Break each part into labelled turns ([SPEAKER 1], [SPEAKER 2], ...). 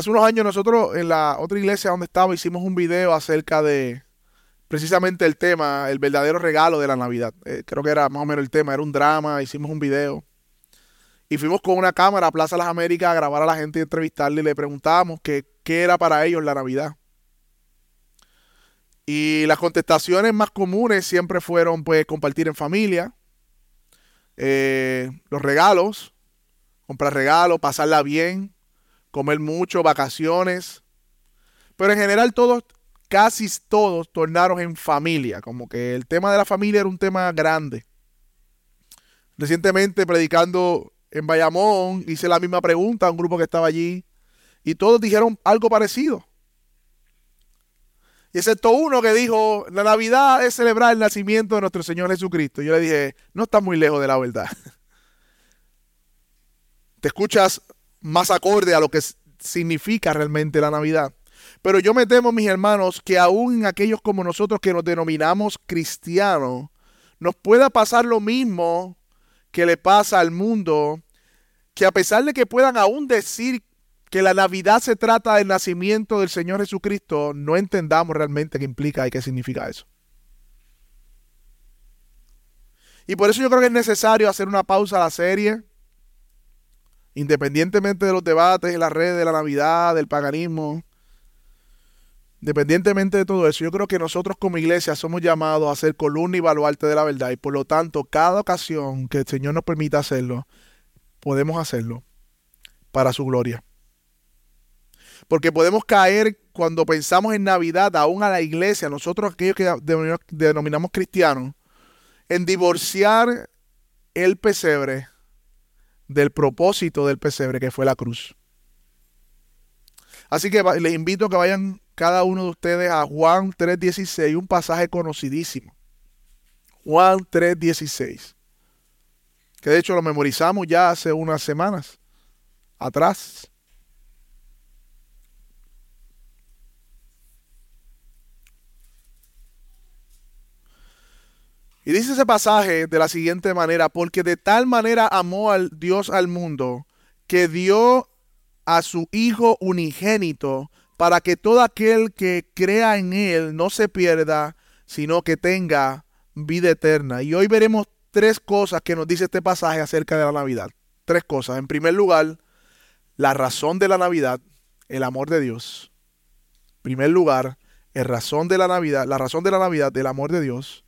[SPEAKER 1] Hace unos años nosotros en la otra iglesia donde estaba hicimos un video acerca de precisamente el tema, el verdadero regalo de la Navidad. Eh, creo que era más o menos el tema, era un drama, hicimos un video. Y fuimos con una cámara a Plaza Las Américas a grabar a la gente y entrevistarle y le preguntábamos qué era para ellos la Navidad. Y las contestaciones más comunes siempre fueron pues compartir en familia, eh, los regalos, comprar regalos, pasarla bien, comer mucho, vacaciones. Pero en general todos, casi todos, tornaron en familia. Como que el tema de la familia era un tema grande. Recientemente predicando en Bayamón hice la misma pregunta a un grupo que estaba allí y todos dijeron algo parecido. Y excepto uno que dijo, la Navidad es celebrar el nacimiento de nuestro Señor Jesucristo. Yo le dije, no está muy lejos de la verdad. Te escuchas más acorde a lo que significa realmente la Navidad. Pero yo me temo, mis hermanos, que aún aquellos como nosotros que nos denominamos cristianos, nos pueda pasar lo mismo que le pasa al mundo, que a pesar de que puedan aún decir que la Navidad se trata del nacimiento del Señor Jesucristo, no entendamos realmente qué implica y qué significa eso. Y por eso yo creo que es necesario hacer una pausa a la serie, independientemente de los debates en las redes de la Navidad, del paganismo, independientemente de todo eso, yo creo que nosotros como iglesia somos llamados a ser columna y baluarte de la verdad y por lo tanto cada ocasión que el Señor nos permita hacerlo, podemos hacerlo para su gloria. Porque podemos caer cuando pensamos en Navidad, aún a la iglesia, nosotros aquellos que denominamos cristianos, en divorciar el pesebre del propósito del pesebre que fue la cruz. Así que les invito a que vayan cada uno de ustedes a Juan 3.16, un pasaje conocidísimo. Juan 3.16. Que de hecho lo memorizamos ya hace unas semanas atrás. Y dice ese pasaje de la siguiente manera, porque de tal manera amó al Dios al mundo, que dio a su Hijo unigénito, para que todo aquel que crea en Él no se pierda, sino que tenga vida eterna. Y hoy veremos tres cosas que nos dice este pasaje acerca de la Navidad. Tres cosas. En primer lugar, la razón de la Navidad, el amor de Dios. En primer lugar, el razón de la Navidad, la razón de la Navidad, el amor de Dios.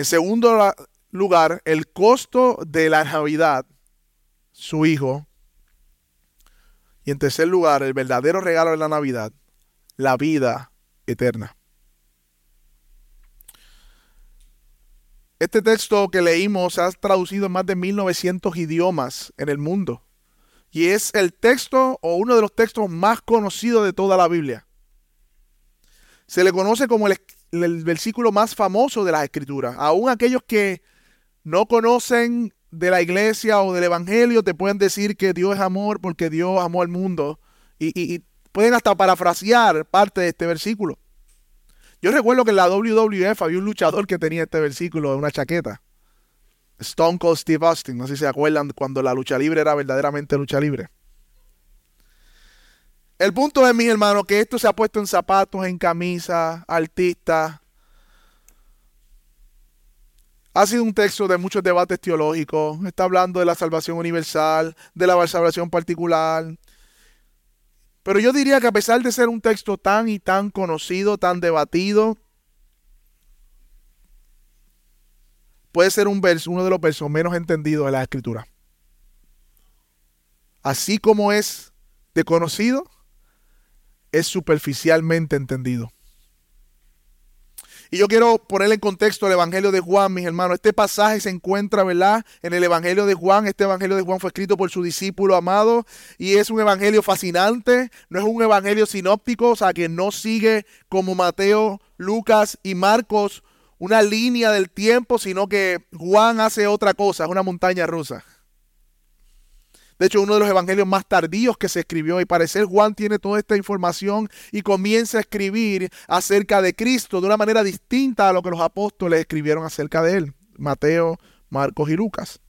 [SPEAKER 1] En segundo lugar, el costo de la Navidad, su hijo. Y en tercer lugar, el verdadero regalo de la Navidad, la vida eterna. Este texto que leímos ha traducido en más de 1900 idiomas en el mundo. Y es el texto o uno de los textos más conocidos de toda la Biblia. Se le conoce como el, el versículo más famoso de las escrituras. Aún aquellos que no conocen de la iglesia o del evangelio te pueden decir que Dios es amor porque Dios amó al mundo. Y, pueden hasta parafrasear parte de este versículo. Yo recuerdo que en la WWF había un luchador que tenía este versículo en una chaqueta. Stone Cold Steve Austin. No sé si se acuerdan cuando la lucha libre era verdaderamente lucha libre. El punto es, mis hermanos, que esto se ha puesto en zapatos, en camisas, artistas. Ha sido un texto de muchos debates teológicos. Está hablando de la salvación universal, de la salvación particular. Pero yo diría que a pesar de ser un texto tan y tan conocido, tan debatido, puede ser un verso, uno de los versos menos entendidos de la escritura. Así como es de conocido, es superficialmente entendido. Y yo quiero ponerle en contexto el Evangelio de Juan, mis hermanos. Este pasaje se encuentra, ¿verdad? En el Evangelio de Juan. Este Evangelio de Juan fue escrito por su discípulo amado y es un Evangelio fascinante. No es un Evangelio sinóptico, o sea, que no sigue como Mateo, Lucas y Marcos una línea del tiempo, sino que Juan hace otra cosa, es una montaña rusa. De hecho, uno de los evangelios más tardíos que se escribió y parecer Juan tiene toda esta información y comienza a escribir acerca de Cristo de una manera distinta a lo que los apóstoles escribieron acerca de él. Mateo, Marcos y Lucas.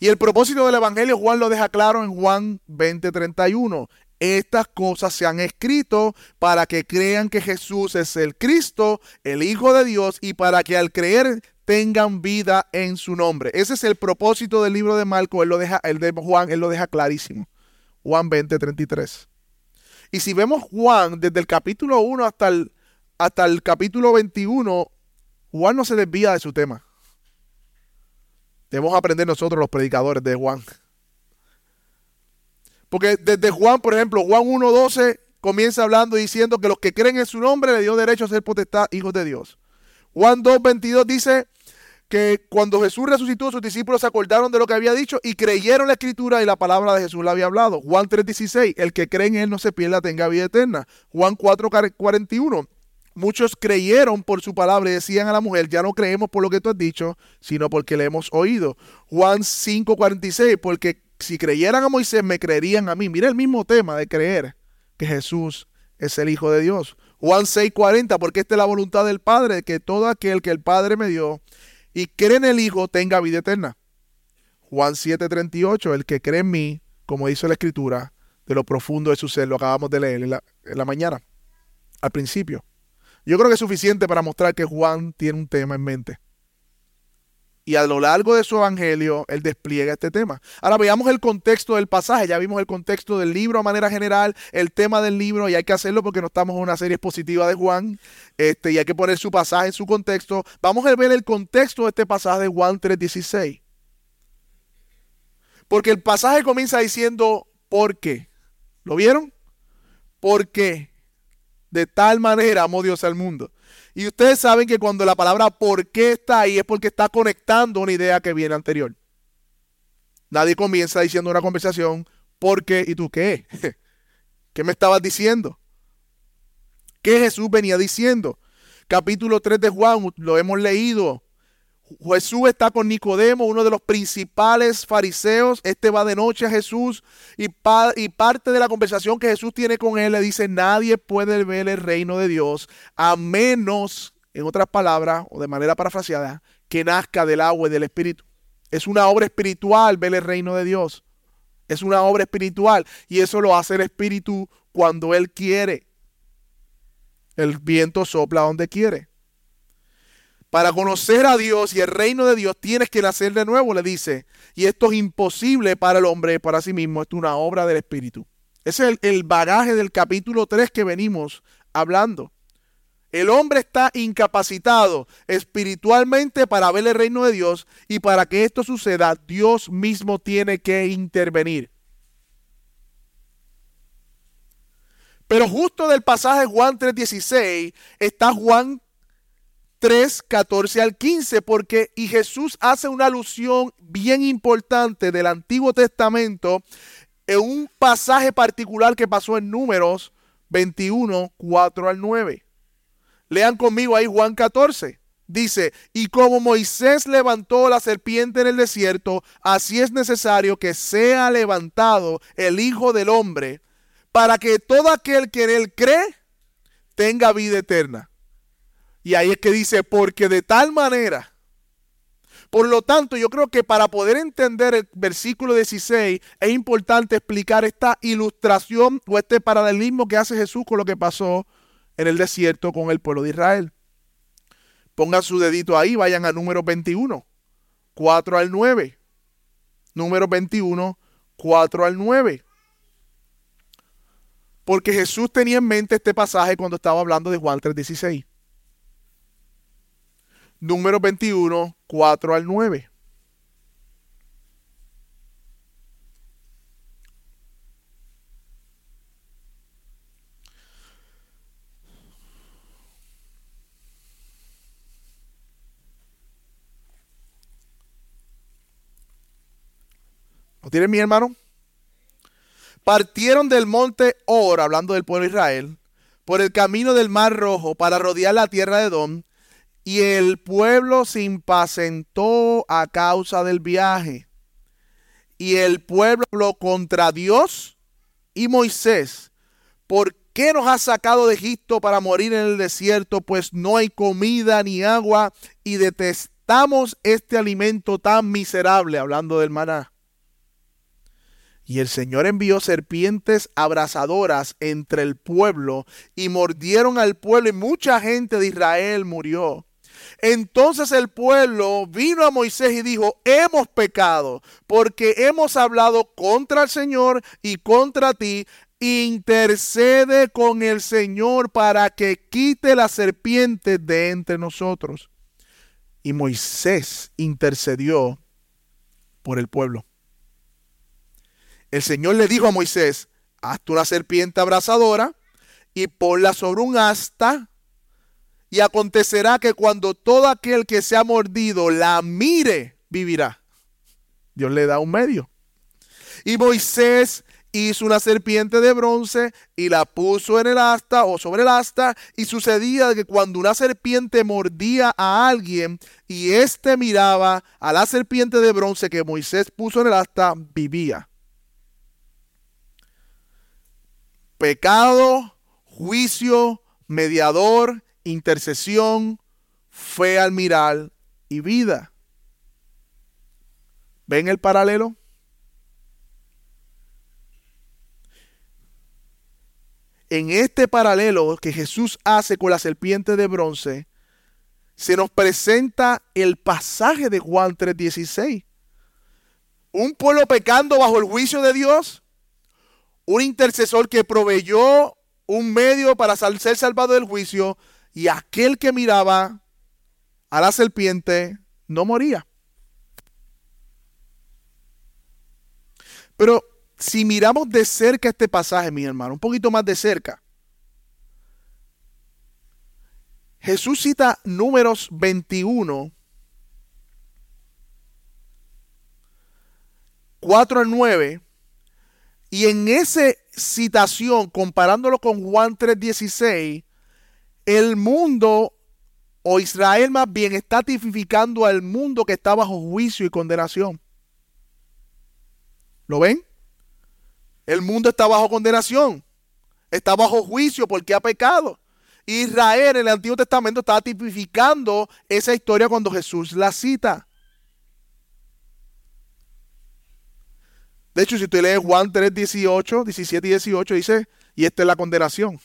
[SPEAKER 1] Y el propósito del Evangelio Juan lo deja claro en Juan 20:31. Estas cosas se han escrito para que crean que Jesús es el Cristo, el Hijo de Dios, y para que al creer tengan vida en su nombre. Ese es el propósito del libro de Marco, él lo deja, el de Juan, él lo deja clarísimo. Juan 20:33. Y si vemos Juan desde el capítulo 1 hasta el, hasta el capítulo 21, Juan no se desvía de su tema. Debemos aprender nosotros los predicadores de Juan. Porque desde Juan, por ejemplo, Juan 1.12 comienza hablando diciendo que los que creen en su nombre le dio derecho a ser potestad hijos de Dios. Juan 2.22 dice que cuando Jesús resucitó, sus discípulos se acordaron de lo que había dicho y creyeron la escritura y la palabra de Jesús la había hablado. Juan 3.16, el que cree en él no se pierda, tenga vida eterna. Juan 4.41, Muchos creyeron por su palabra y decían a la mujer, ya no creemos por lo que tú has dicho, sino porque le hemos oído. Juan 5:46, porque si creyeran a Moisés, me creerían a mí. Mira el mismo tema de creer que Jesús es el Hijo de Dios. Juan 6:40, porque esta es la voluntad del Padre, que todo aquel que el Padre me dio y cree en el Hijo tenga vida eterna. Juan 7:38, el que cree en mí, como dice la Escritura, de lo profundo de su ser, lo acabamos de leer en la, en la mañana, al principio. Yo creo que es suficiente para mostrar que Juan tiene un tema en mente. Y a lo largo de su evangelio, él despliega este tema. Ahora veamos el contexto del pasaje. Ya vimos el contexto del libro a manera general, el tema del libro, y hay que hacerlo porque no estamos en una serie expositiva de Juan, este, y hay que poner su pasaje en su contexto. Vamos a ver el contexto de este pasaje de Juan 3:16. Porque el pasaje comienza diciendo, ¿por qué? ¿Lo vieron? ¿Por qué? De tal manera amó Dios al mundo. Y ustedes saben que cuando la palabra por qué está ahí es porque está conectando una idea que viene anterior. Nadie comienza diciendo una conversación, ¿por qué? ¿Y tú qué? ¿Qué me estabas diciendo? ¿Qué Jesús venía diciendo? Capítulo 3 de Juan, lo hemos leído. Jesús está con Nicodemo, uno de los principales fariseos. Este va de noche a Jesús y, parte de la conversación que Jesús tiene con él le dice, nadie puede ver el reino de Dios a menos, en otras palabras o de manera parafraseada, que nazca del agua y del Espíritu. Es una obra espiritual ver el reino de Dios. Es una obra espiritual y eso lo hace el Espíritu cuando Él quiere. El viento sopla donde quiere. Para conocer a Dios y el reino de Dios tienes que nacer de nuevo, le dice. Y esto es imposible para el hombre, para sí mismo. Esto es una obra del Espíritu. Ese es el, el bagaje del capítulo 3 que venimos hablando. El hombre está incapacitado espiritualmente para ver el reino de Dios y para que esto suceda, Dios mismo tiene que intervenir. Pero justo del pasaje Juan 3:16 está Juan 3, 14 al 15, porque y Jesús hace una alusión bien importante del Antiguo Testamento en un pasaje particular que pasó en Números 21, 4 al 9. Lean conmigo ahí Juan 14. Dice, y como Moisés levantó la serpiente en el desierto, así es necesario que sea levantado el Hijo del Hombre, para que todo aquel que en él cree tenga vida eterna. Y ahí es que dice, porque de tal manera. Por lo tanto, yo creo que para poder entender el versículo 16 es importante explicar esta ilustración o este paralelismo que hace Jesús con lo que pasó en el desierto con el pueblo de Israel. Pongan su dedito ahí, vayan a número 21, 4 al 9. Número 21, 4 al 9. Porque Jesús tenía en mente este pasaje cuando estaba hablando de Juan 3:16 número 21, 4 al 9. ¿Lo tienen mi hermano? Partieron del monte Or, hablando del pueblo de Israel, por el camino del mar rojo para rodear la tierra de Don y el pueblo se impacientó a causa del viaje. Y el pueblo contra Dios y Moisés. ¿Por qué nos has sacado de Egipto para morir en el desierto? Pues no hay comida ni agua. Y detestaron aceptamos este alimento tan miserable, hablando del maná. Y el Señor envió serpientes abrasadoras entre el pueblo y mordieron al pueblo y mucha gente de Israel murió. Entonces el pueblo vino a Moisés y dijo, hemos pecado porque hemos hablado contra el Señor y contra ti. Intercede con el Señor para que quite la serpiente de entre nosotros. Y Moisés intercedió por el pueblo. El Señor le dijo a Moisés, hazte una serpiente abrazadora y ponla sobre un asta y acontecerá que cuando todo aquel que se ha mordido la mire, vivirá. Dios le da un medio. Y Moisés hizo una serpiente de bronce y la puso en el asta o sobre el asta y sucedía que cuando una serpiente mordía a alguien y éste miraba a la serpiente de bronce que Moisés puso en el asta, vivía. Pecado, juicio, mediador intercesión, fe al mirar y vida. ¿Ven el paralelo? En este paralelo que Jesús hace con la serpiente de bronce, se nos presenta el pasaje de Juan 3:16. Un pueblo pecando bajo el juicio de Dios, un intercesor que proveyó un medio para ser salvado del juicio, y aquel que miraba a la serpiente no moría. Pero si miramos de cerca este pasaje, mi hermano, un poquito más de cerca, Jesús cita números 21, 4 al 9, y en esa citación, comparándolo con Juan 3:16, el mundo, o Israel más bien, está tipificando al mundo que está bajo juicio y condenación. ¿Lo ven? El mundo está bajo condenación. Está bajo juicio porque ha pecado. Israel en el Antiguo Testamento estaba tipificando esa historia cuando Jesús la cita. De hecho, si usted lee Juan 3, 18, 17 y 18, dice, y esta es la condenación.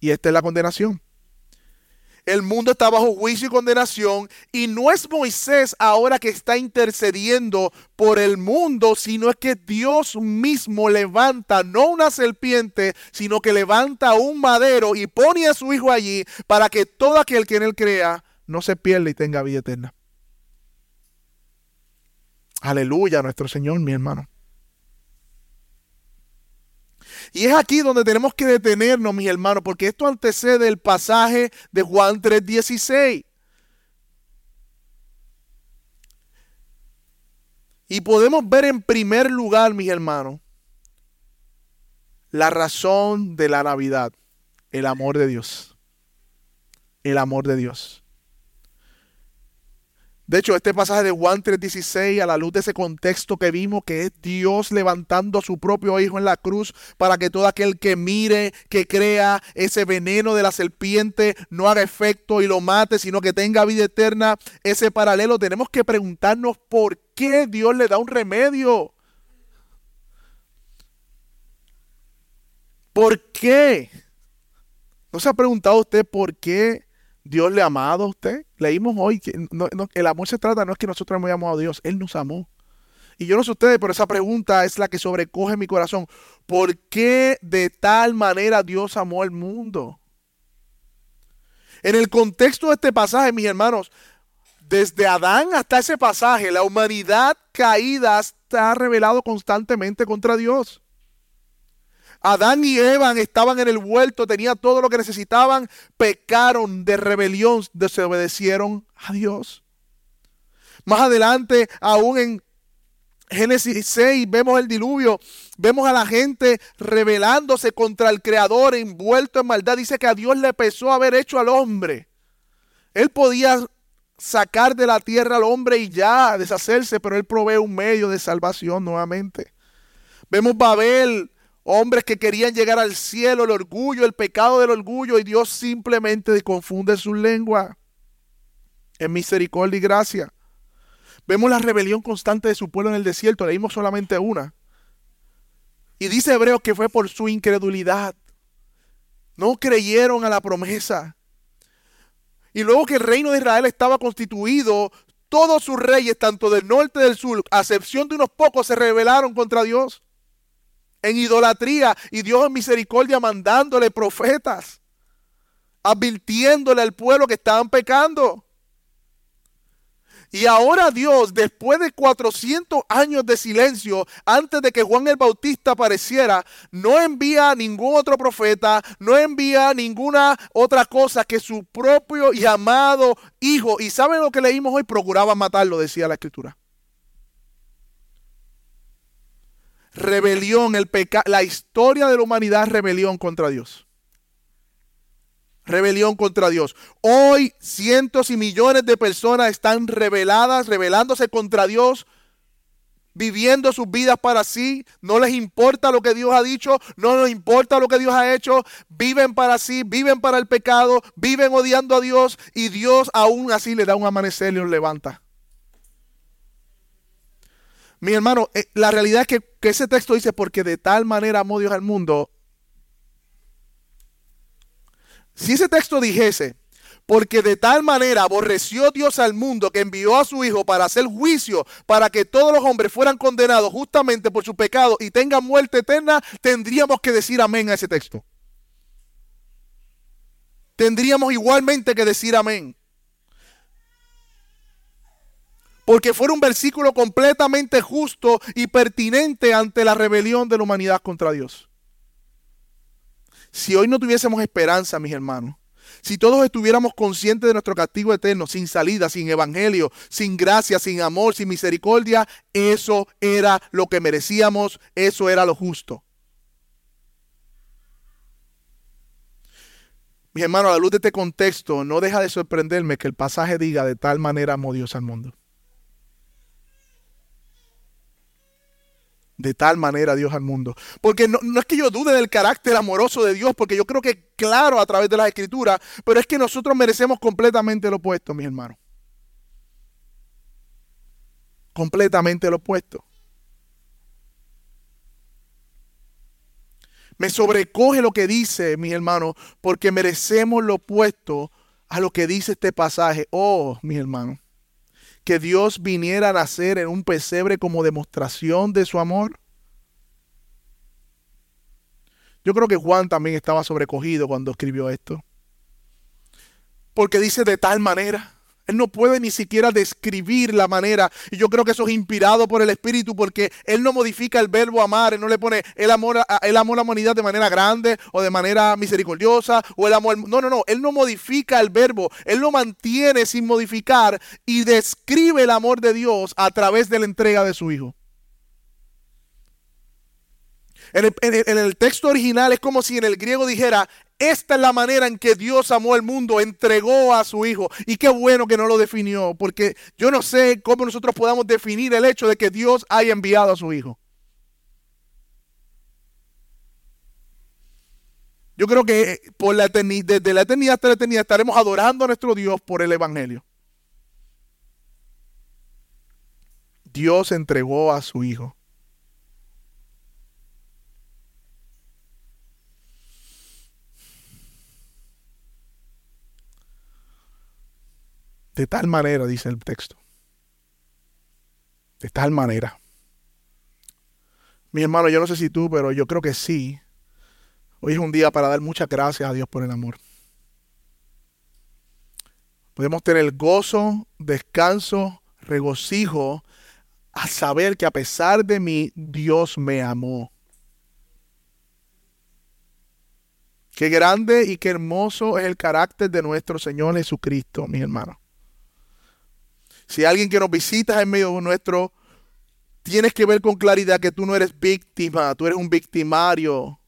[SPEAKER 1] Y esta es la condenación. El mundo está bajo juicio y condenación y no es Moisés ahora que está intercediendo por el mundo, sino es que Dios mismo levanta no una serpiente, sino que levanta un madero y pone a su hijo allí para que todo aquel que en él crea no se pierda y tenga vida eterna. Aleluya, nuestro Señor, mi hermano. Y es aquí donde tenemos que detenernos, mis hermanos, porque esto antecede el pasaje de Juan 3:16. Y podemos ver en primer lugar, mis hermanos, la razón de la Navidad, el amor de Dios. El amor de Dios. De hecho, este pasaje de Juan 3:16, a la luz de ese contexto que vimos, que es Dios levantando a su propio Hijo en la cruz para que todo aquel que mire, que crea ese veneno de la serpiente, no haga efecto y lo mate, sino que tenga vida eterna, ese paralelo, tenemos que preguntarnos por qué Dios le da un remedio. ¿Por qué? ¿No se ha preguntado usted por qué Dios le ha amado a usted. Leímos hoy que el amor se trata, no es que nosotros hemos amado a Dios, Él nos amó. Y yo no sé ustedes, pero esa pregunta es la que sobrecoge mi corazón. ¿Por qué de tal manera Dios amó al mundo? En el contexto de este pasaje, mis hermanos, desde Adán hasta ese pasaje, la humanidad caída está revelado constantemente contra Dios. Adán y Eva estaban en el huerto, tenían todo lo que necesitaban, pecaron de rebelión, desobedecieron a Dios. Más adelante, aún en Génesis 6, vemos el diluvio, vemos a la gente rebelándose contra el Creador, envuelto en maldad. Dice que a Dios le pesó haber hecho al hombre. Él podía sacar de la tierra al hombre y ya deshacerse, pero él provee un medio de salvación nuevamente. Vemos Babel hombres que querían llegar al cielo, el orgullo, el pecado del orgullo, y Dios simplemente confunde su lengua. en misericordia y gracia. Vemos la rebelión constante de su pueblo en el desierto, leímos solamente una. Y dice Hebreos que fue por su incredulidad. No creyeron a la promesa. Y luego que el reino de Israel estaba constituido, todos sus reyes, tanto del norte y del sur, a excepción de unos pocos, se rebelaron contra Dios en idolatría y Dios en misericordia mandándole profetas, advirtiéndole al pueblo que estaban pecando. Y ahora Dios, después de 400 años de silencio, antes de que Juan el Bautista apareciera, no envía ningún otro profeta, no envía ninguna otra cosa que su propio y amado hijo. ¿Y saben lo que leímos hoy? Procuraba matarlo, decía la escritura. Rebelión, el pecado, la historia de la humanidad, rebelión contra Dios rebelión contra Dios. Hoy cientos y millones de personas están rebeladas, rebelándose contra Dios, viviendo sus vidas para sí. No les importa lo que Dios ha dicho, no les importa lo que Dios ha hecho. Viven para sí, viven para el pecado, viven odiando a Dios y Dios aún así le da un amanecer y los levanta. Mi hermano, eh, la realidad es que, que ese texto dice, porque de tal manera amó Dios al mundo, si ese texto dijese, porque de tal manera aborreció Dios al mundo que envió a su Hijo para hacer juicio, para que todos los hombres fueran condenados justamente por su pecado y tengan muerte eterna, tendríamos que decir amén a ese texto. Tendríamos igualmente que decir amén. Porque fuera un versículo completamente justo y pertinente ante la rebelión de la humanidad contra Dios. Si hoy no tuviésemos esperanza, mis hermanos, si todos estuviéramos conscientes de nuestro castigo eterno, sin salida, sin evangelio, sin gracia, sin amor, sin misericordia, eso era lo que merecíamos, eso era lo justo. Mis hermanos, a la luz de este contexto, no deja de sorprenderme que el pasaje diga de tal manera amó Dios al mundo. De tal manera Dios al mundo. Porque no, es que yo dude del carácter amoroso de Dios, porque yo creo que claro a través de las escrituras, pero es que nosotros merecemos completamente lo opuesto, mis hermanos. Completamente lo opuesto. Me sobrecoge lo que dice, mis hermanos, porque merecemos lo opuesto a lo que dice este pasaje. Oh, mis hermanos que Dios viniera a nacer en un pesebre como demostración de su amor? Yo creo que Juan también estaba sobrecogido cuando escribió esto. Porque dice de tal manera. Él no puede ni siquiera describir la manera. Y yo creo que eso es inspirado por el Espíritu porque Él no modifica el verbo amar. Él no le pone el amor, el amor a la humanidad de manera grande o de manera misericordiosa o el amor. No, no, no. Él no modifica el verbo. Él lo mantiene sin modificar y describe el amor de Dios a través de la entrega de su Hijo. en el texto original es como si en el griego dijera, esta es la manera en que Dios amó al mundo, entregó a su Hijo. Y qué bueno que no lo definió, porque yo no sé cómo nosotros podamos definir el hecho de que Dios haya enviado a su Hijo. Yo creo que por la desde la eternidad hasta la eternidad estaremos adorando a nuestro Dios por el Evangelio. Dios entregó a su Hijo. De tal manera, dice el texto. De tal manera. Mi hermano, yo no sé si tú, pero yo creo que sí. Hoy es un día para dar muchas gracias a Dios por el amor. Podemos tener gozo, descanso, regocijo a saber que a pesar de mí, Dios me amó. Qué grande y qué hermoso es el carácter de nuestro Señor Jesucristo, mi hermano. Si alguien que nos visita en medio nuestro, tienes que ver con claridad que tú no eres víctima, tú eres un victimario.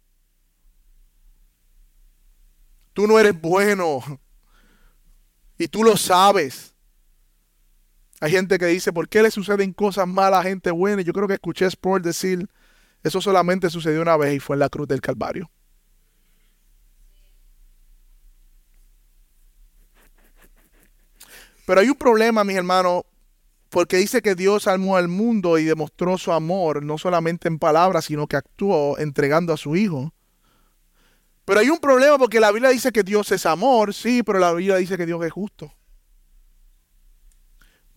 [SPEAKER 1] Tú no eres bueno. Y tú lo sabes. Hay gente que dice, ¿por qué le suceden cosas malas a gente buena? Yo creo que escuché a Sport decir, eso solamente sucedió una vez y fue en la cruz del Calvario. Pero hay un problema, mis hermanos, porque dice que Dios amó al mundo y demostró su amor, no solamente en palabras, sino que actuó entregando a su Hijo. Pero hay un problema porque la Biblia dice que Dios es amor, sí, pero la Biblia dice que Dios es justo.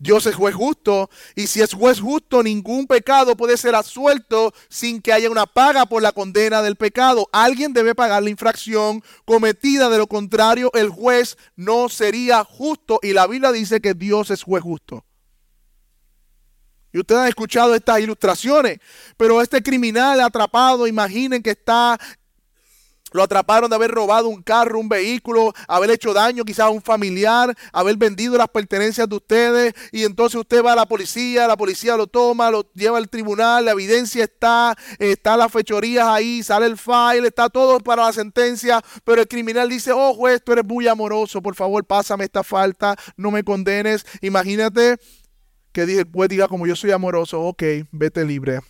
[SPEAKER 1] Dios es juez justo y si es juez justo, ningún pecado puede ser asuelto sin que haya una paga por la condena del pecado. Alguien debe pagar la infracción cometida, de lo contrario el juez no sería justo y la Biblia dice que Dios es juez justo. Y ustedes han escuchado estas ilustraciones, pero este criminal atrapado, imaginen que está lo atraparon de haber robado un carro, un vehículo, haber hecho daño quizás a un familiar, haber vendido las pertenencias de ustedes. Y entonces usted va a la policía, la policía lo toma, lo lleva al tribunal, la evidencia está, está las fechorías ahí, sale el file, está todo para la sentencia. Pero el criminal dice, oh juez, tú eres muy amoroso, por favor pásame esta falta, no me condenes. Imagínate que el juez diga como yo soy amoroso, ok, vete libre.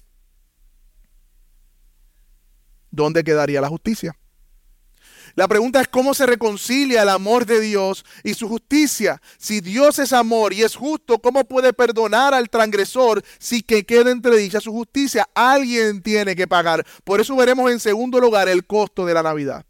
[SPEAKER 1] ¿Dónde quedaría la justicia? La pregunta es cómo se reconcilia el amor de Dios y su justicia. Si Dios es amor y es justo, ¿cómo puede perdonar al transgresor si que queda entre dicha su justicia? Alguien tiene que pagar. Por eso veremos en segundo lugar el costo de la Navidad.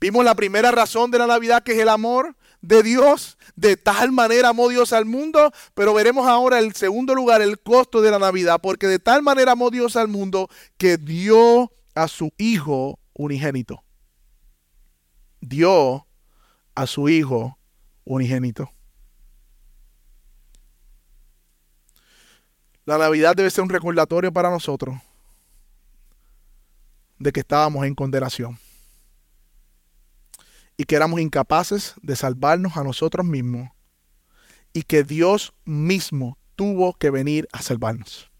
[SPEAKER 1] Vimos la primera razón de la Navidad que es el amor de Dios. De tal manera amó Dios al mundo, pero veremos ahora en segundo lugar el costo de la Navidad, porque de tal manera amó Dios al mundo que dio a su Hijo unigénito dio a su Hijo unigénito. La Navidad debe ser un recordatorio para nosotros de que estábamos en condenación y que éramos incapaces de salvarnos a nosotros mismos y que Dios mismo tuvo que venir a salvarnos.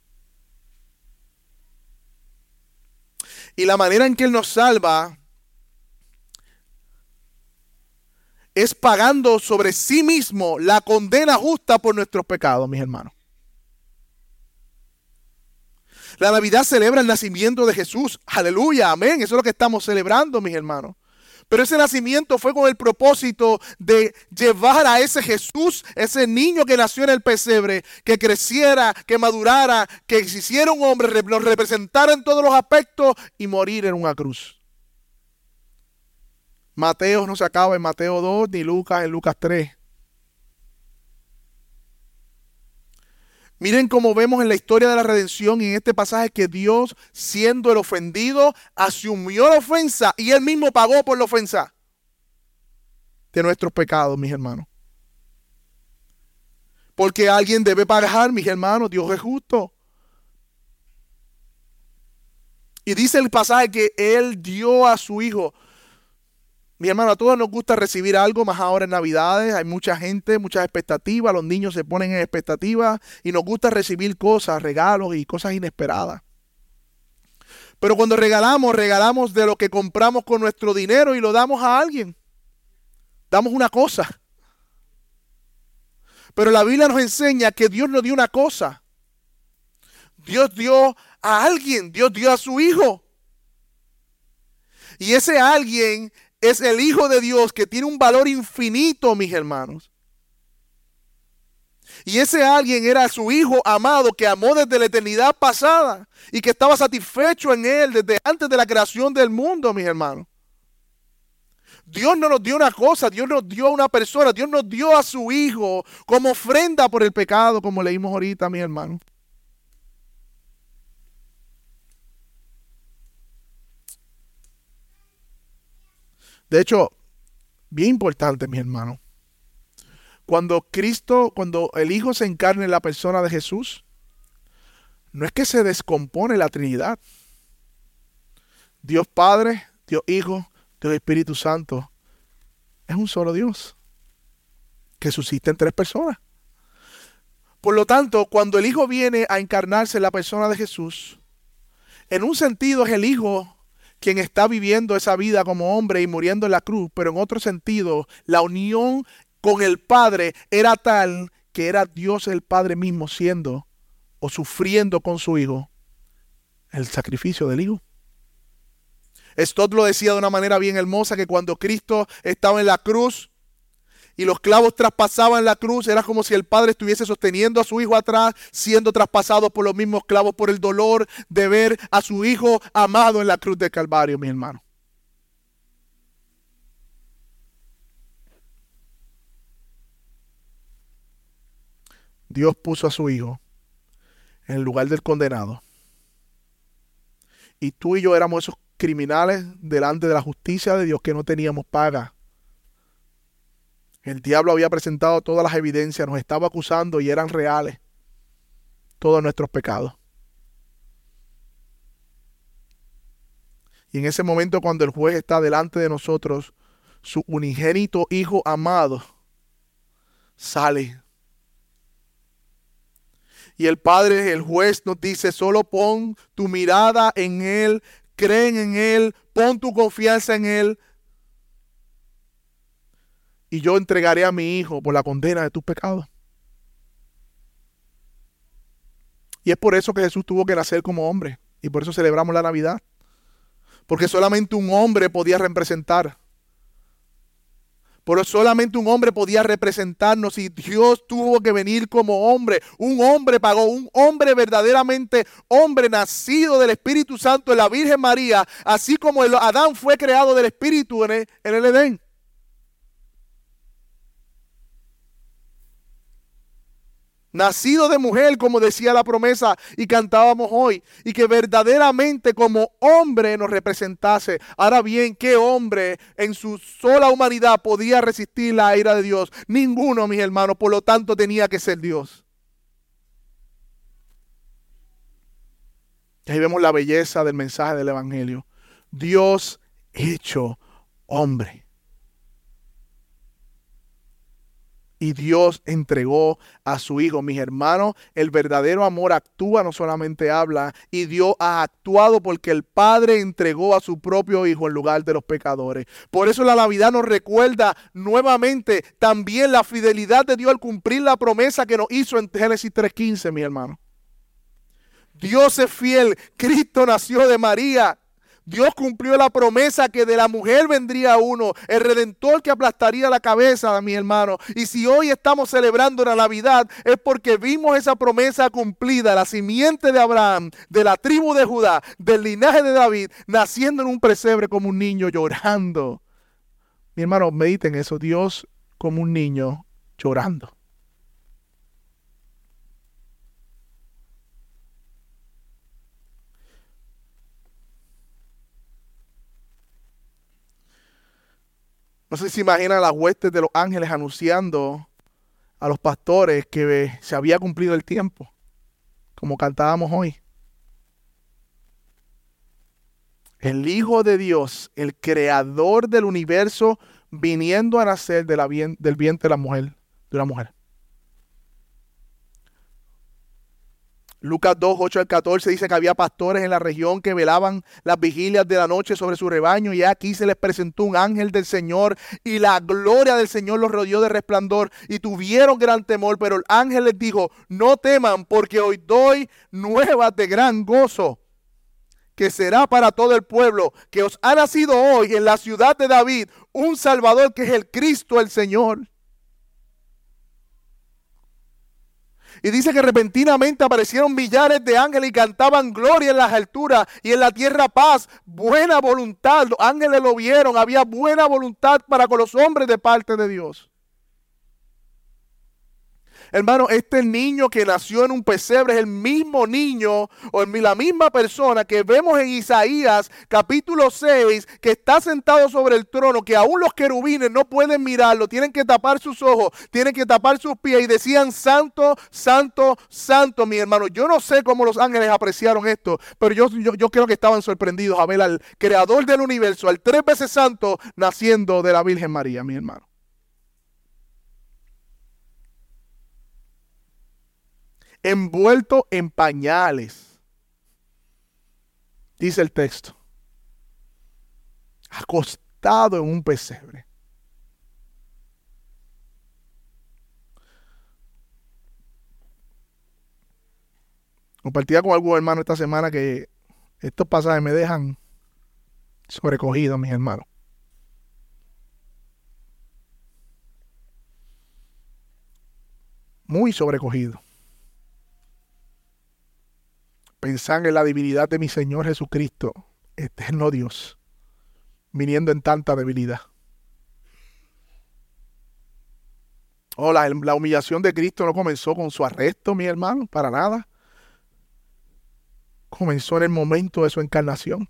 [SPEAKER 1] Y la manera en que Él nos salva es pagando sobre sí mismo la condena justa por nuestros pecados, mis hermanos. La Navidad celebra el nacimiento de Jesús. Aleluya, amén. Eso es lo que estamos celebrando, mis hermanos. Pero ese nacimiento fue con el propósito de llevar a ese Jesús, ese niño que nació en el pesebre, que creciera, que madurara, que se hiciera un hombre, nos representara en todos los aspectos y morir en una cruz. Mateo no se acaba en Mateo 2 ni Lucas en Lucas 3. Miren cómo vemos en la historia de la redención y en este pasaje que Dios, siendo el ofendido, asumió la ofensa y él mismo pagó por la ofensa de nuestros pecados, mis hermanos. Porque alguien debe pagar, mis hermanos, Dios es justo. Y dice el pasaje que él dio a su hijo mi hermano, a todos nos gusta recibir algo, más ahora en Navidades. Hay mucha gente, muchas expectativas. Los niños se ponen en expectativas y nos gusta recibir cosas, regalos y cosas inesperadas. Pero cuando regalamos, regalamos de lo que compramos con nuestro dinero y lo damos a alguien. Damos una cosa. Pero la Biblia nos enseña que Dios no dio una cosa. Dios dio a alguien, Dios dio a su hijo. Y ese alguien es el Hijo de Dios que tiene un valor infinito, mis hermanos. Y ese alguien era su Hijo amado que amó desde la eternidad pasada y que estaba satisfecho en él desde antes de la creación del mundo, mis hermanos. Dios no nos dio una cosa, Dios nos dio una persona, Dios nos dio a su Hijo como ofrenda por el pecado, como leímos ahorita, mis hermanos. De hecho, bien importante, mis hermanos. Cuando Cristo, cuando el Hijo se encarna en la persona de Jesús, no es que se descompone la Trinidad. Dios Padre, Dios Hijo, Dios Espíritu Santo, es un solo Dios que subsiste en tres personas. Por lo tanto, cuando el Hijo viene a encarnarse en la persona de Jesús, en un sentido es el Hijo quien está viviendo esa vida como hombre y muriendo en la cruz, pero en otro sentido, la unión con el Padre era tal que era Dios el Padre mismo siendo o sufriendo con su Hijo el sacrificio del Hijo. Stott lo decía de una manera bien hermosa que cuando Cristo estaba en la cruz, y los clavos traspasaban la cruz, era como si el padre estuviese sosteniendo a su hijo atrás, siendo traspasado por los mismos clavos por el dolor de ver a su hijo amado en la cruz del Calvario, mi hermano. Dios puso a su hijo en lugar del condenado. Y tú y yo éramos esos criminales delante de la justicia de Dios que no teníamos paga. El diablo había presentado todas las evidencias, nos estaba acusando y eran reales todos nuestros pecados. Y en ese momento cuando el juez está delante de nosotros, su unigénito Hijo amado sale. Y el Padre, el juez nos dice, solo pon tu mirada en Él, creen en Él, pon tu confianza en Él, y yo entregaré a mi hijo por la condena de tus pecados. Y es por eso que Jesús tuvo que nacer como hombre. Y por eso celebramos la Navidad. Porque solamente un hombre podía representar. Pero solamente un hombre podía representarnos y Dios tuvo que venir como hombre. Un hombre pagó, un hombre verdaderamente hombre nacido del Espíritu Santo en la Virgen María, así como el Adán fue creado del Espíritu en el, en el Edén. Nacido de mujer, como decía la promesa y cantábamos hoy, y que verdaderamente como hombre nos representase. Ahora bien, ¿qué hombre en su sola humanidad podía resistir la ira de Dios? Ninguno, mis hermanos, por lo tanto tenía que ser Dios. Y ahí vemos la belleza del mensaje del Evangelio. Dios hecho hombre. Y Dios entregó a su Hijo. Mis hermanos, el verdadero amor actúa, no solamente habla, y Dios ha actuado porque el Padre entregó a su propio Hijo en lugar de los pecadores. Por eso la Navidad nos recuerda nuevamente también la fidelidad de Dios al cumplir la promesa que nos hizo en Génesis 3.15, mi hermano. Dios es fiel, Cristo nació de María Dios cumplió la promesa que de la mujer vendría uno, el redentor que aplastaría la cabeza mi hermano. Y si hoy estamos celebrando la Navidad es porque vimos esa promesa cumplida, la simiente de Abraham, de la tribu de Judá, del linaje de David, naciendo en un presebre como un niño llorando. Mi hermano, mediten eso, Dios como un niño llorando. No sé si imaginan las huestes de los ángeles anunciando a los pastores que se había cumplido el tiempo, como cantábamos hoy. El Hijo de Dios, el creador del universo, viniendo a nacer del vientre de la mujer, de una mujer. Lucas 2, 8 al 14 dice que había pastores en la región que velaban las vigilias de la noche sobre su rebaño y aquí se les presentó un ángel del Señor y la gloria del Señor los rodeó de resplandor y tuvieron gran temor, pero el ángel les dijo, no teman porque hoy doy nuevas de gran gozo que será para todo el pueblo, que os ha nacido hoy en la ciudad de David un Salvador que es el Cristo el Señor. Y dice que repentinamente aparecieron millares de ángeles y cantaban gloria en las alturas y en la tierra paz, buena voluntad. Los ángeles lo vieron, había buena voluntad para con los hombres de parte de Dios. Hermano, este niño que nació en un pesebre es el mismo niño o la misma persona que vemos en Isaías capítulo 6, que está sentado sobre el trono, que aún los querubines no pueden mirarlo, tienen que tapar sus ojos, tienen que tapar sus pies y decían, santo, santo, santo, mi hermano. Yo no sé cómo los ángeles apreciaron esto, pero yo, yo, yo creo que estaban sorprendidos a ver al creador del universo, al tres veces santo, naciendo de la Virgen María, mi hermano. Envuelto en pañales. Dice el texto. Acostado en un pesebre. Compartía con algún hermano esta semana que estos pasajes me dejan sobrecogido, mis hermanos. muy sobrecogido. Pensar en la divinidad de mi Señor Jesucristo, eterno Dios, viniendo en tanta debilidad. Oh, la, la, humillación de Cristo no comenzó con su arresto, mi hermano, para nada. Comenzó en el momento de su encarnación.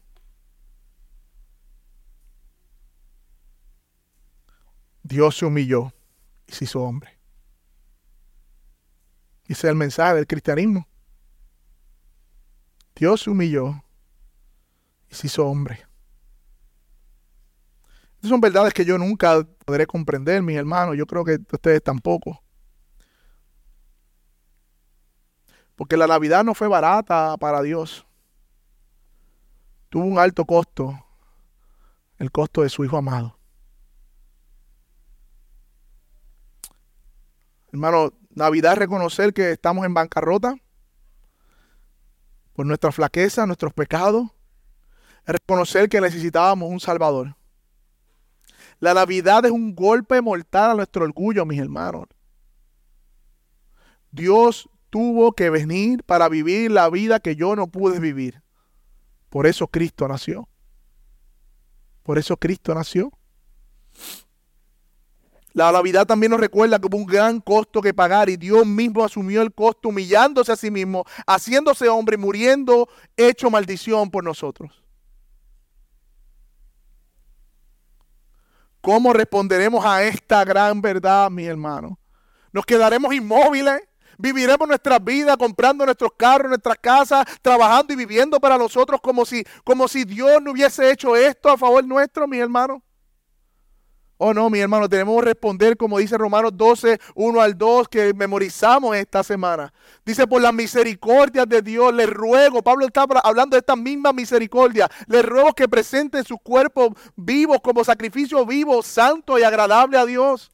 [SPEAKER 1] Dios se humilló y se hizo hombre. Ese es el mensaje del cristianismo. Dios se humilló y se hizo hombre. Estas son verdades que yo nunca podré comprender, mis hermanos. Yo creo que ustedes tampoco. Porque la Navidad no fue barata para Dios. Tuvo un alto costo, el costo de su Hijo amado. Hermano, Navidad es reconocer que estamos en bancarrota por nuestra flaqueza, nuestros pecados. Reconocer que necesitábamos un Salvador. La Navidad es un golpe mortal a nuestro orgullo, mis hermanos. Dios tuvo que venir para vivir la vida que yo no pude vivir. Por eso Cristo nació. Por eso Cristo nació. La Navidad también nos recuerda que hubo un gran costo que pagar y Dios mismo asumió el costo humillándose a sí mismo, haciéndose hombre, muriendo, hecho maldición por nosotros. ¿Cómo responderemos a esta gran verdad, mi hermano? ¿Nos quedaremos inmóviles? Viviremos nuestra vida comprando nuestros carros, nuestras casas, trabajando y viviendo para nosotros como si, como si Dios no hubiese hecho esto a favor nuestro, mi hermano. Oh no, mi hermano, tenemos que responder como dice Romanos 12, 1 al 2, que memorizamos esta semana. Dice, por las misericordias de Dios, le ruego, Pablo está hablando de esta misma misericordia, le ruego que presenten sus cuerpos vivos como sacrificio vivo, santo y agradable a Dios.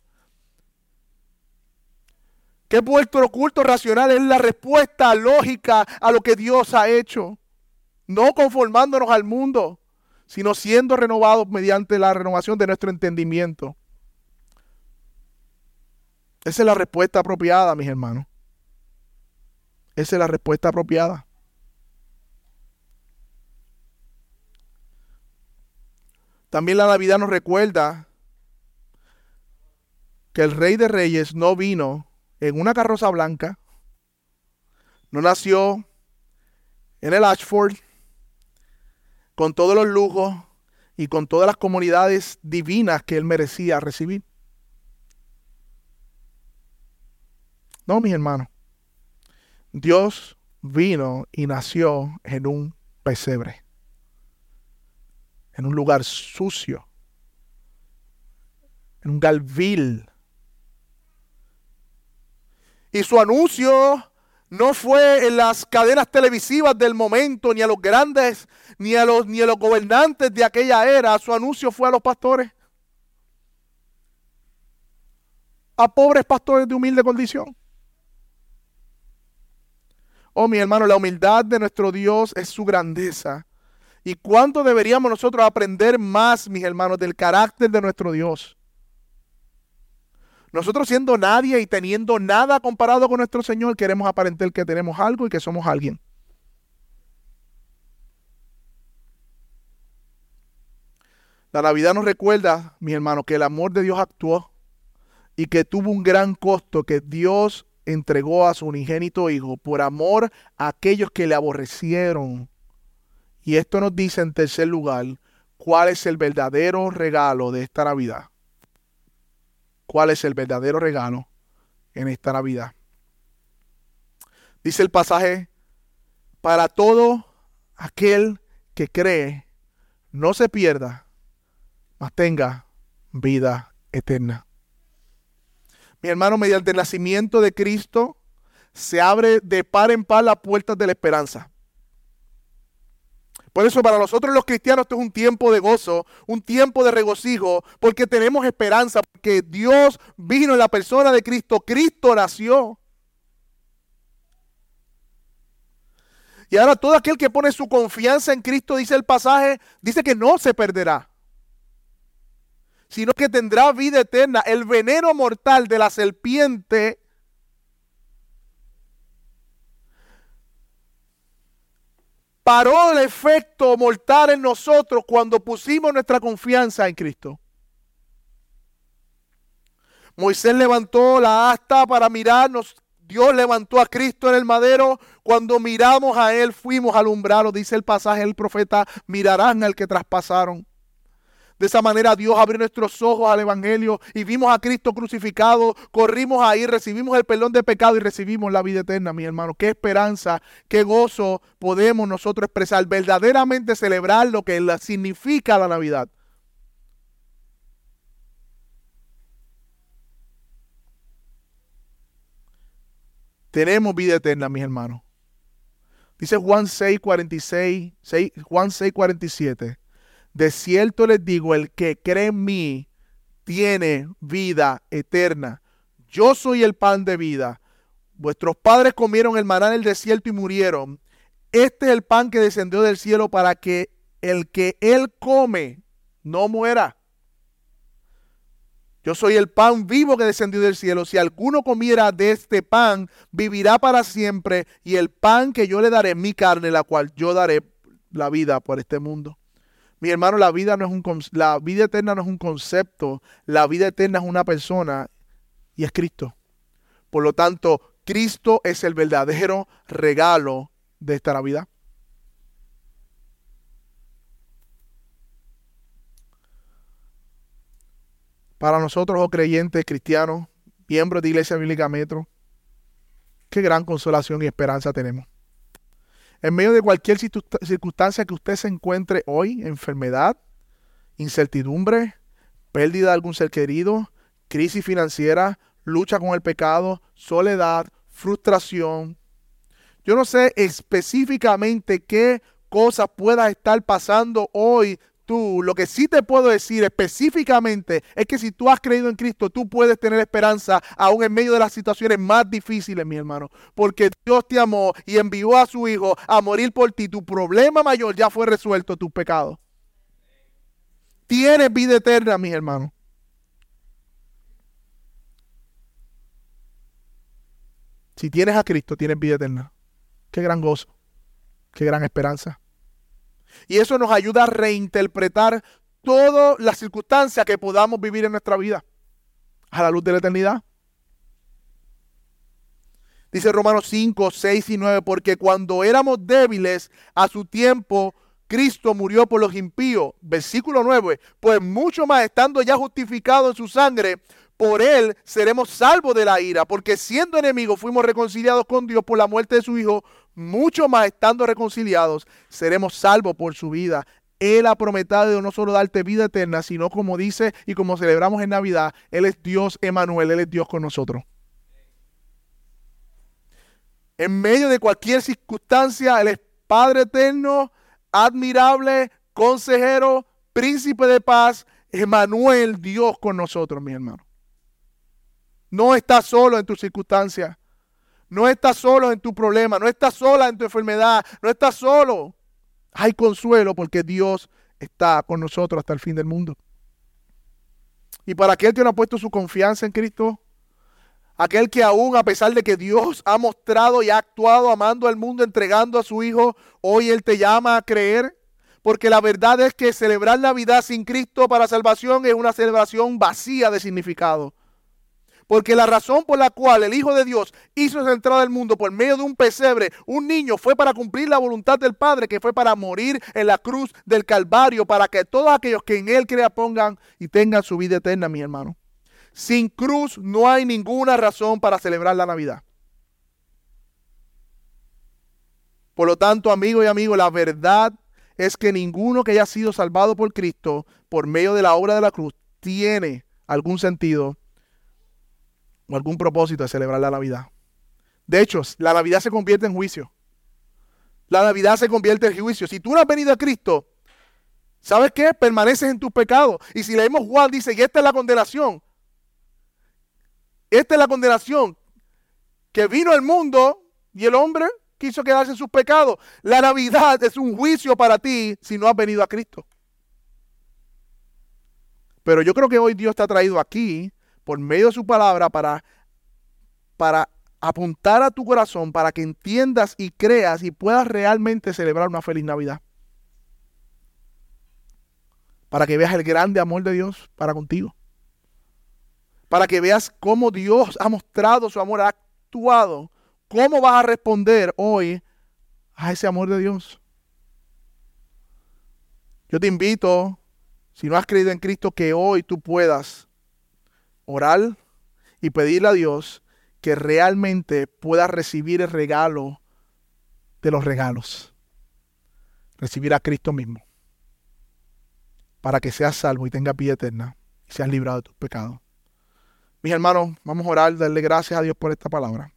[SPEAKER 1] Que vuestro culto racional es la respuesta lógica a lo que Dios ha hecho, no conformándonos al mundo sino siendo renovados mediante la renovación de nuestro entendimiento. Esa es la respuesta apropiada, mis hermanos. Esa es la respuesta apropiada. También la Navidad nos recuerda que el Rey de Reyes no vino en una carroza blanca, no nació en el Ashford, con todos los lujos y con todas las comunidades divinas que él merecía recibir. No, mis hermanos. Dios vino y nació en un pesebre, en un lugar sucio, en un galvil. Y su anuncio no fue en las cadenas televisivas del momento, ni a los grandes, ni a los, ni a los gobernantes de aquella era. Su anuncio fue a los pastores. A pobres pastores de humilde condición. Oh, mi hermano, la humildad de nuestro Dios es su grandeza. ¿Y cuánto deberíamos nosotros aprender más, mis hermanos, del carácter de nuestro Dios? Nosotros siendo nadie y teniendo nada comparado con nuestro Señor, queremos aparentar que tenemos algo y que somos alguien. La Navidad nos recuerda, mis hermanos, que el amor de Dios actuó y que tuvo un gran costo que Dios entregó a su unigénito Hijo por amor a aquellos que le aborrecieron. Y esto nos dice en tercer lugar cuál es el verdadero regalo de esta Navidad cuál es el verdadero regalo en esta Navidad. Dice el pasaje, para todo aquel que cree, no se pierda, mas tenga vida eterna. Mi hermano, mediante el nacimiento de Cristo, se abre de par en par las puertas de la esperanza. Por eso para nosotros los cristianos esto es un tiempo de gozo, un tiempo de regocijo, porque tenemos esperanza, porque Dios vino en la persona de Cristo, Cristo nació. Y ahora todo aquel que pone su confianza en Cristo, dice el pasaje, dice que no se perderá, sino que tendrá vida eterna. El veneno mortal de la serpiente paró el efecto mortal en nosotros cuando pusimos nuestra confianza en Cristo. Moisés levantó la asta para mirarnos. Dios levantó a Cristo en el madero. Cuando miramos a Él, fuimos alumbrados. Dice el pasaje del profeta, mirarán al que traspasaron. De esa manera Dios abrió nuestros ojos al Evangelio y vimos a Cristo crucificado, corrimos ahí, recibimos el perdón de pecado y recibimos la vida eterna, mi hermano. Qué esperanza, qué gozo podemos nosotros expresar, verdaderamente celebrar lo que significa la Navidad. Tenemos vida eterna, mis hermanos. Dice Juan 6, 46, Juan 6, 47. De cierto les digo, el que cree en mí tiene vida eterna. Yo soy el pan de vida. Vuestros padres comieron el maná en el desierto y murieron. Este es el pan que descendió del cielo para que el que él come no muera. Yo soy el pan vivo que descendió del cielo. Si alguno comiera de este pan, vivirá para siempre. Y el pan que yo le daré, mi carne, la cual yo daré la vida por este mundo. Mi hermano, la vida, eterna no es un concepto, la vida eterna es una persona y es Cristo. Por lo tanto, Cristo es el verdadero regalo de esta Navidad. Para nosotros, oh creyentes cristianos, miembros de Iglesia Bíblica Metro, qué gran consolación y esperanza tenemos. En medio de cualquier circunstancia que usted se encuentre hoy, enfermedad, incertidumbre, pérdida de algún ser querido, crisis financiera, lucha con el pecado, soledad, frustración. Yo no sé específicamente qué cosas pueda estar pasando hoy lo que sí te puedo decir específicamente es que si tú has creído en Cristo, tú puedes tener esperanza aún en medio de las situaciones más difíciles, mi hermano. Porque Dios te amó y envió a su Hijo a morir por ti. Tu problema mayor ya fue resuelto, tus pecados. Tienes vida eterna, mis hermanos. Si tienes a Cristo, tienes vida eterna. Qué gran gozo, qué gran esperanza. Y eso nos ayuda a reinterpretar todas las circunstancias que podamos vivir en nuestra vida a la luz de la eternidad. Dice Romanos 5, 6 y 9, porque cuando éramos débiles a su tiempo, Cristo murió por los impíos. Versículo 9, pues mucho más estando ya justificado en su sangre, por él seremos salvos de la ira, porque siendo enemigos fuimos reconciliados con Dios por la muerte de su Hijo, mucho más estando reconciliados, seremos salvos por su vida. Él ha prometido no solo darte vida eterna, sino como dice y como celebramos en Navidad, Él es Dios Emanuel, Él es Dios con nosotros. En medio de cualquier circunstancia, Él es Padre eterno, admirable, consejero, príncipe de paz, Emanuel, Dios con nosotros, mi hermano. No estás solo en tus circunstancias. No estás solo en tu problema, no estás sola en tu enfermedad, no estás solo. Hay consuelo porque Dios está con nosotros hasta el fin del mundo. Y para aquel que no ha puesto su confianza en Cristo, aquel que aún a pesar de que Dios ha mostrado y ha actuado amando al mundo, entregando a su Hijo, hoy Él te llama a creer. Porque la verdad es que celebrar Navidad sin Cristo para salvación es una celebración vacía de significado. Porque la razón por la cual el Hijo de Dios hizo esa entrada al mundo por medio de un pesebre, un niño, fue para cumplir la voluntad del Padre, que fue para morir en la cruz del Calvario, para que todos aquellos que en Él crean pongan y tengan su vida eterna, mi hermano. Sin cruz no hay ninguna razón para celebrar la Navidad. Por lo tanto, amigo y amigo, la verdad es que ninguno que haya sido salvado por Cristo por medio de la obra de la cruz tiene algún sentido o algún propósito de celebrar la Navidad. De hecho, la Navidad se convierte en juicio. La Navidad se convierte en juicio. Si tú no has venido a Cristo, ¿sabes qué? Permaneces en tus pecados. Y si leemos Juan, dice, y esta es la condenación. Esta es la condenación. Que vino al mundo y el hombre quiso quedarse en sus pecados. La Navidad es un juicio para ti si no has venido a Cristo. Pero yo creo que hoy Dios te ha traído aquí por medio de su palabra para, para apuntar a tu corazón para que entiendas y creas y puedas realmente celebrar una feliz Navidad. Para que veas el grande amor de Dios para contigo. Para que veas cómo Dios ha mostrado su amor, ha actuado. ¿Cómo vas a responder hoy a ese amor de Dios? Yo te invito, si no has creído en Cristo, que hoy tú puedas orar y pedirle a Dios que realmente puedas recibir el regalo de los regalos. Recibir a Cristo mismo. Para que seas salvo y tengas vida eterna y seas librado de tus pecados. Mis hermanos, vamos a orar, darle gracias a Dios por esta palabra.